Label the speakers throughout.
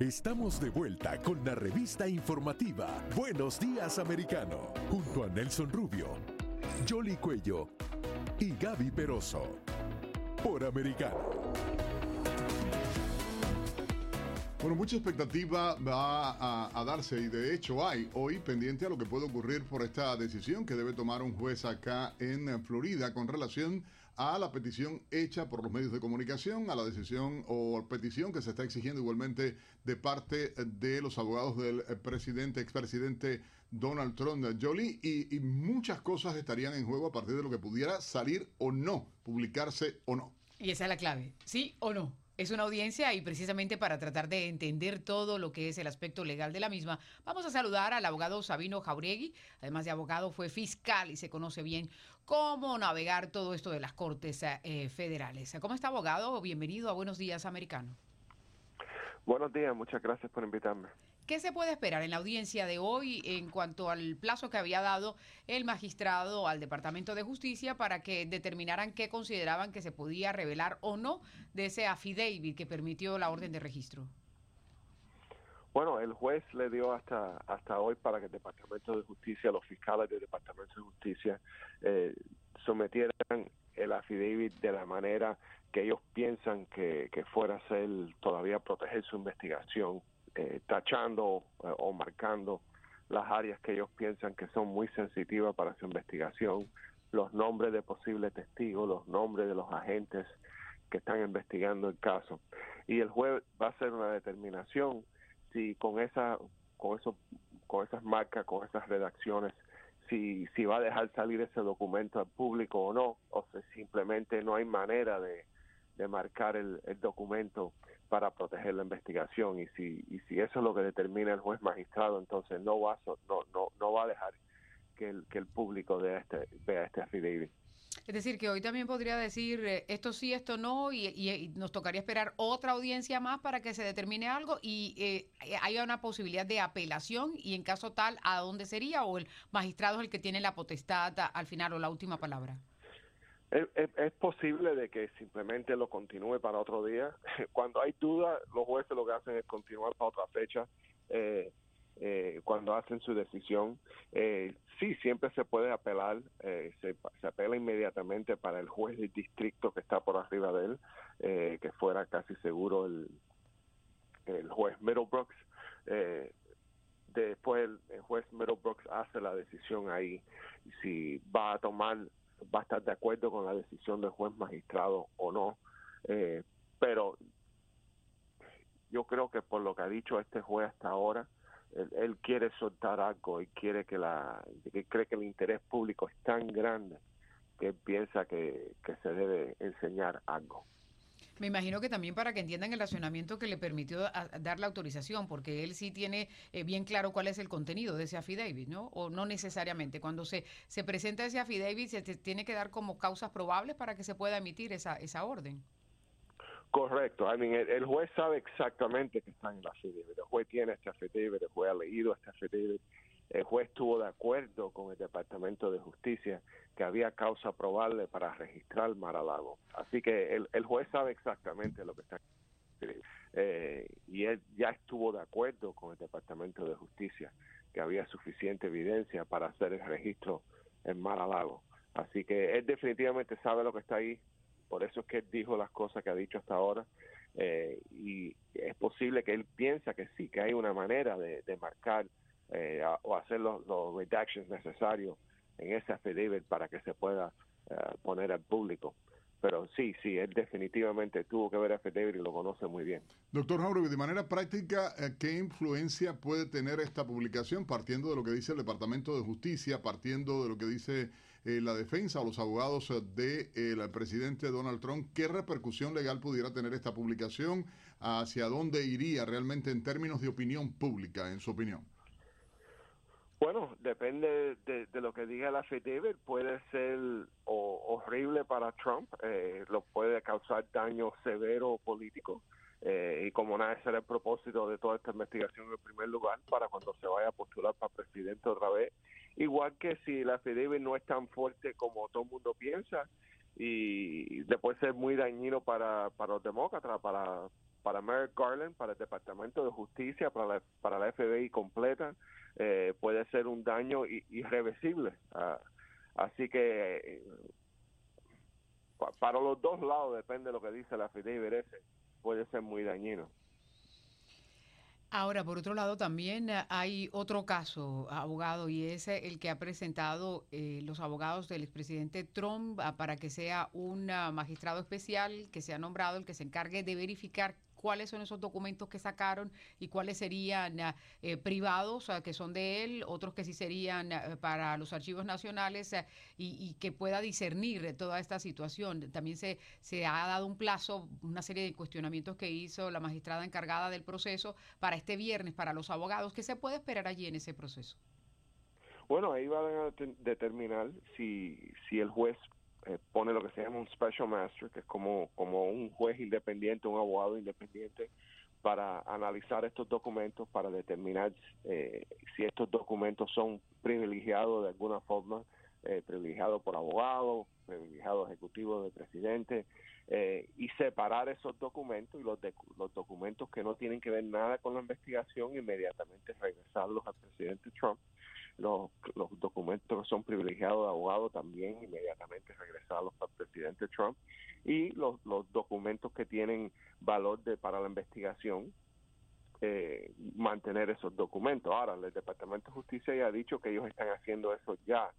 Speaker 1: Estamos de vuelta con la revista informativa Buenos Días Americano, junto a Nelson Rubio, Jolly Cuello y Gaby Peroso, por Americano.
Speaker 2: Bueno, mucha expectativa va a, a, darse y de hecho hay hoy pendiente a lo que puede ocurrir por esta decisión que debe tomar un juez acá en Florida con relación a la petición hecha por los medios de comunicación, a la decisión o petición que se está exigiendo igualmente de parte de los abogados del presidente, expresidente Donald Trump, Jolie, y, y muchas cosas estarían en juego a partir de lo que pudiera salir o no, publicarse o no.
Speaker 3: Y esa es la clave, ¿sí o no? Es una audiencia y precisamente para tratar de entender todo lo que es el aspecto legal de la misma, vamos a saludar al abogado Sabino Jauregui. Además de abogado, fue fiscal y se conoce bien cómo navegar todo esto de las cortes eh, federales. ¿Cómo está abogado? Bienvenido a Buenos Días Americano.
Speaker 4: Buenos días, muchas gracias por invitarme.
Speaker 3: ¿Qué se puede esperar en la audiencia de hoy en cuanto al plazo que había dado el magistrado al Departamento de Justicia para que determinaran qué consideraban que se podía revelar o no de ese affidavit que permitió la orden de registro?
Speaker 4: Bueno, el juez le dio hasta hasta hoy para que el Departamento de Justicia, los fiscales del Departamento de Justicia, eh, sometieran el affidavit de la manera que ellos piensan que, que fuera a ser todavía proteger su investigación eh, tachando eh, o marcando las áreas que ellos piensan que son muy sensitivas para su investigación, los nombres de posibles testigos, los nombres de los agentes que están investigando el caso. Y el juez va a hacer una determinación si con esa con eso con esas marcas, con esas redacciones si si va a dejar salir ese documento al público o no, o si simplemente no hay manera de, de marcar el, el documento para proteger la investigación y si y si eso es lo que determina el juez magistrado entonces no va a, no no no va a dejar que el que el público vea este vea este affidavit
Speaker 3: es decir, que hoy también podría decir eh, esto sí, esto no, y, y, nos tocaría esperar otra audiencia más para que se determine algo y eh, haya una posibilidad de apelación y en caso tal, ¿a dónde sería? ¿O el magistrado es el que tiene la potestad al final o la última palabra?
Speaker 4: Es, posible de que simplemente lo continúe para otro día. Cuando hay duda, los jueces lo que hacen es continuar para otra fecha. Eh, eh, cuando hacen su decisión, eh, sí, siempre se puede apelar, eh, se, se, apela inmediatamente para el juez del distrito que está por arriba de él, eh, que fuera casi seguro el, el juez Middlebrooks. Eh, después el, el, juez Middlebrooks hace la decisión ahí si va a tomar va a estar de acuerdo con la decisión del juez magistrado o no. Eh, pero yo creo que por lo que ha dicho este juez hasta ahora, él, quiere soltar algo y quiere que la, cree que el interés público es tan grande que piensa que, que se debe enseñar algo.
Speaker 3: Me imagino que también para que entiendan el racionamiento que le permitió dar la autorización, porque él sí tiene eh, bien claro cuál es el contenido de ese affidavit, ¿no? O no necesariamente. Cuando se, se presenta ese affidavit, se tiene que dar como causas probables para que se pueda emitir esa, esa orden.
Speaker 4: Correcto. El, juez sabe exactamente que está en el affidavit. El juez tiene este affidavit, el juez ha leído este affidavit. El juez estuvo de acuerdo con el Departamento de Justicia que había causa probable para registrar Mar-a-Lago. Así que el, el, juez sabe exactamente lo que está eh, y él ya estuvo de acuerdo con el Departamento de Justicia que había suficiente evidencia para hacer el registro en Mar-a-Lago. Así que él definitivamente sabe lo que está ahí, por eso es que él dijo las cosas que ha dicho hasta ahora eh, y es posible que él piensa que sí, que hay una manera de, de marcar eh, a, o hacer los, los, redactions necesarios en ese affidavit para que se pueda uh, poner al público. Pero sí, sí, él definitivamente tuvo que ver affidavit y lo conoce muy bien.
Speaker 2: Doctor Jauregui, de manera práctica, eh, ¿qué influencia puede tener esta publicación partiendo de lo que dice el Departamento de Justicia, partiendo de lo que dice eh, la defensa o los abogados del de, eh, presidente Donald Trump? ¿Qué repercusión legal pudiera tener esta publicación? ¿Hacia dónde iría realmente en términos de opinión pública, en su opinión?
Speaker 4: Bueno, depende de, lo que diga la affidavit. Puede ser o, horrible para Trump, eh, lo puede causar daño severo político. Eh, y como nada, ese era el propósito de toda esta investigación en primer lugar, para cuando se vaya a postular para presidente otra vez. Igual que si la affidavit no es tan fuerte como todo el mundo piensa, y puede ser muy dañino para los demócratas, para, para Merrick Garland, para el Departamento de Justicia, para la, para la FBI completa, eh, puede ser un daño irreversible. Ah, así que eh, para los dos lados, depende de lo que dice la FIDE puede ser muy dañino.
Speaker 3: Ahora, por otro lado, también hay otro caso, abogado, y es el que ha presentado eh, los abogados del expresidente Trump ah, para que sea un ah, magistrado especial que sea nombrado el que se encargue de verificar cuáles son esos documentos que sacaron y cuáles serían ah, eh, privados, que son de él, otros que sí serían ah, para los archivos nacionales ah, y, que pueda discernir toda esta situación. También se, se ha dado un plazo, una serie de cuestionamientos que hizo la magistrada encargada del proceso para este viernes, para los abogados. ¿Qué se puede esperar allí en ese proceso?
Speaker 4: Bueno, ahí van a determinar si, si el juez eh, pone lo que se llama un special master, que es como, como un juez independiente, un abogado independiente, para analizar estos documentos, para determinar eh, si estos documentos son privilegiados de alguna forma, eh, privilegiados por abogados, privilegiados ejecutivos del presidente, eh, y separar esos documentos y los, los documentos que no tienen que ver nada con la investigación, inmediatamente regresarlos al presidente Trump los, los documentos que son privilegiados de abogado también inmediatamente regresarlos al presidente Trump y los, documentos que tienen valor de para la investigación eh, mantener esos documentos. Ahora, el Departamento de Justicia ya ha dicho que ellos están haciendo eso ya,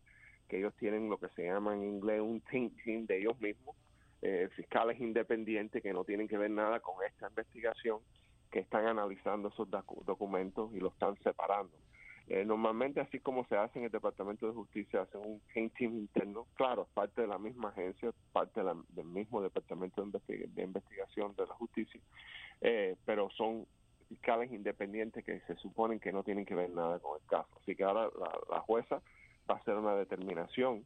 Speaker 4: que ellos tienen lo que se llama en inglés un team, team de ellos mismos, eh, fiscales independientes que no tienen que ver nada con esta investigación, que están analizando esos documentos y los están separando. Eh, normalmente, así como se hace en el Departamento de Justicia, hacen un team interno, claro, parte de la misma agencia, parte del mismo Departamento de, Investigación de la Justicia, eh, pero son fiscales independientes que se suponen que no tienen que ver nada con el caso. Así que ahora la, jueza va a hacer una determinación.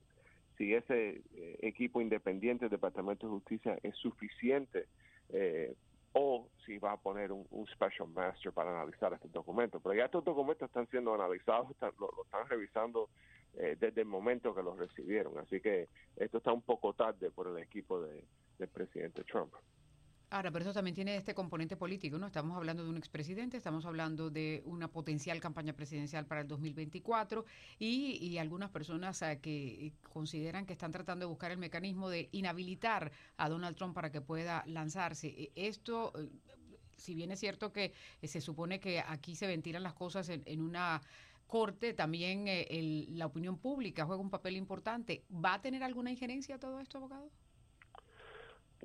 Speaker 4: Si ese eh, equipo independiente del Departamento de Justicia es suficiente eh, o si va a poner un, special master para analizar este documento. Pero ya estos documentos están siendo analizados, lo, están revisando eh, desde el momento que los recibieron. Así que esto está un poco tarde por el equipo de, del presidente Trump.
Speaker 3: Ahora, pero eso también tiene este componente político, ¿no? Estamos hablando de un expresidente, estamos hablando de una potencial campaña presidencial para el 2024 y, y algunas personas eh, que consideran que están tratando de buscar el mecanismo de inhabilitar a Donald Trump para que pueda lanzarse. E, esto, eh, si bien es cierto que eh, se supone que aquí se ventilan las cosas en, una corte, también la opinión pública juega un papel importante. ¿Va a tener alguna injerencia todo esto, abogado?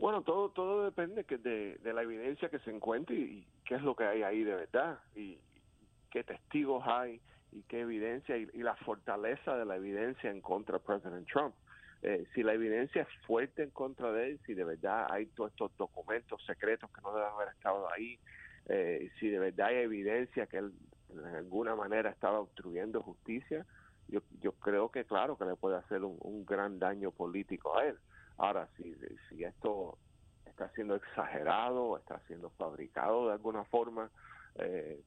Speaker 4: Bueno, todo todo depende que de, la evidencia que se encuentre y, qué es lo que hay ahí de verdad y qué testigos hay y qué evidencia y, la fortaleza de la evidencia en contra de President Trump. Eh, si la evidencia es fuerte en contra de él, si de verdad hay todos estos documentos secretos que no deben haber estado ahí, eh, si de verdad hay evidencia que él de alguna manera estaba obstruyendo justicia, yo, yo creo que claro que le puede hacer un, un gran daño político a él. Ahora, si, si esto está siendo exagerado, está siendo fabricado de alguna forma, eh,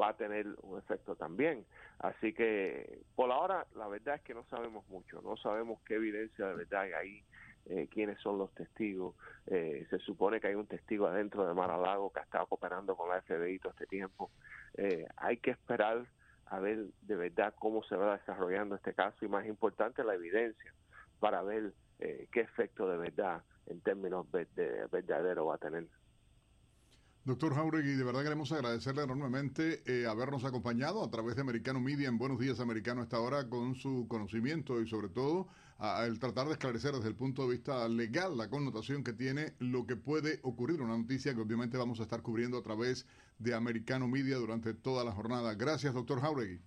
Speaker 4: va a tener un efecto también. Así que por ahora la verdad es que no sabemos mucho, no sabemos qué evidencia de verdad hay ahí, eh, quiénes son los testigos. Eh, se supone que hay un testigo adentro de Mar-a-Lago que ha estado cooperando con la FBI todo este tiempo. hay que esperar a ver de verdad cómo se va desarrollando este caso y más importante la evidencia para ver eh, qué efecto de verdad en términos de, verdadero va a tener.
Speaker 2: Doctor Jauregui, de verdad queremos agradecerle enormemente eh, habernos acompañado a través de Americano Media en Buenos Días Americano esta hora con su conocimiento y sobre todo el tratar de esclarecer desde el punto de vista legal la connotación que tiene lo que puede ocurrir, una noticia que obviamente vamos a estar cubriendo a través de Americano Media durante toda la jornada. Gracias, doctor Jauregui.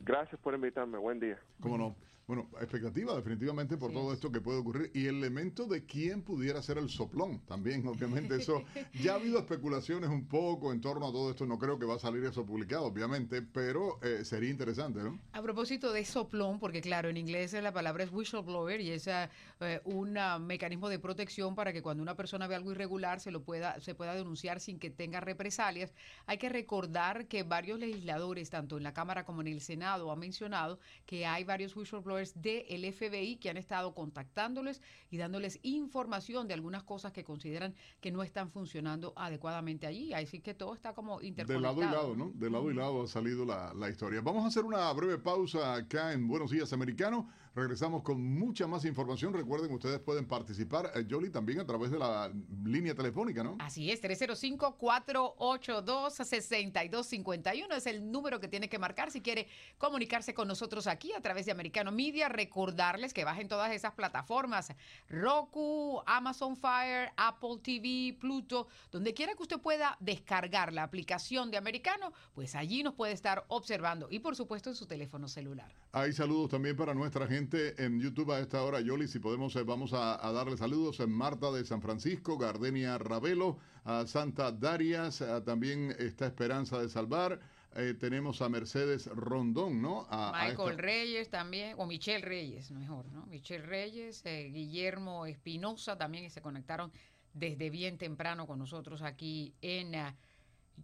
Speaker 4: Gracias por invitarme. Buen día.
Speaker 2: ¿Cómo no? Bueno, expectativa definitivamente por todo esto que puede ocurrir y el elemento de quién pudiera ser el soplón también, obviamente eso, ya ha habido especulaciones un poco en torno a todo esto, no creo que va a salir eso publicado, obviamente, pero eh, sería interesante, ¿no?
Speaker 3: A propósito de soplón, porque claro, en inglés la palabra es whistleblower y es eh, un mecanismo de protección para que cuando una persona ve algo irregular se lo pueda, se pueda denunciar sin que tenga represalias. Hay que recordar que varios legisladores, tanto en la Cámara como en el Senado, han mencionado que hay varios whistleblowers del FBI que han estado contactándoles y dándoles información de algunas cosas que consideran que no están funcionando adecuadamente allí. Así que todo está como interconectado.
Speaker 2: De lado y lado, ¿no? De lado y lado ha salido la, la historia. Vamos a hacer una breve pausa acá en Buenos Días Americano. Regresamos con mucha más información. Recuerden, ustedes pueden participar, eh, Jolly, también a través de la línea telefónica, ¿no?
Speaker 3: Así es, 305-482-6251 es el número que tiene que marcar si quiere comunicarse con nosotros aquí a través de Americano Media. Recordarles que bajen todas esas plataformas, Roku, Amazon Fire, Apple TV, Pluto, donde quiera que usted pueda descargar la aplicación de Americano, pues allí nos puede estar observando y por supuesto en su teléfono celular.
Speaker 2: Hay saludos también para nuestra gente en YouTube a esta hora, Yoli, si podemos, eh, vamos a, darle saludos a Marta de San Francisco, Gardenia Ravelo, a Santa Darias, también está Esperanza de Salvar. Eh, tenemos a Mercedes Rondón, ¿no? A,
Speaker 3: Michael Reyes también, o Michelle Reyes, mejor, ¿no? Michelle Reyes, eh, Guillermo Espinosa también se conectaron desde bien temprano con nosotros aquí en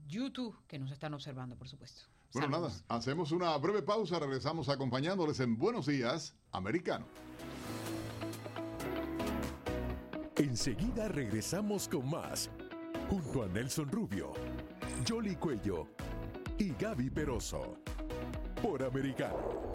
Speaker 3: YouTube, que nos están observando, por supuesto.
Speaker 2: Bueno, nada, hacemos una breve pausa, regresamos acompañándoles en Buenos Días, Americano.
Speaker 1: Enseguida regresamos con más, junto a Nelson Rubio, Jolly Cuello y Gaby Peroso, por Americano.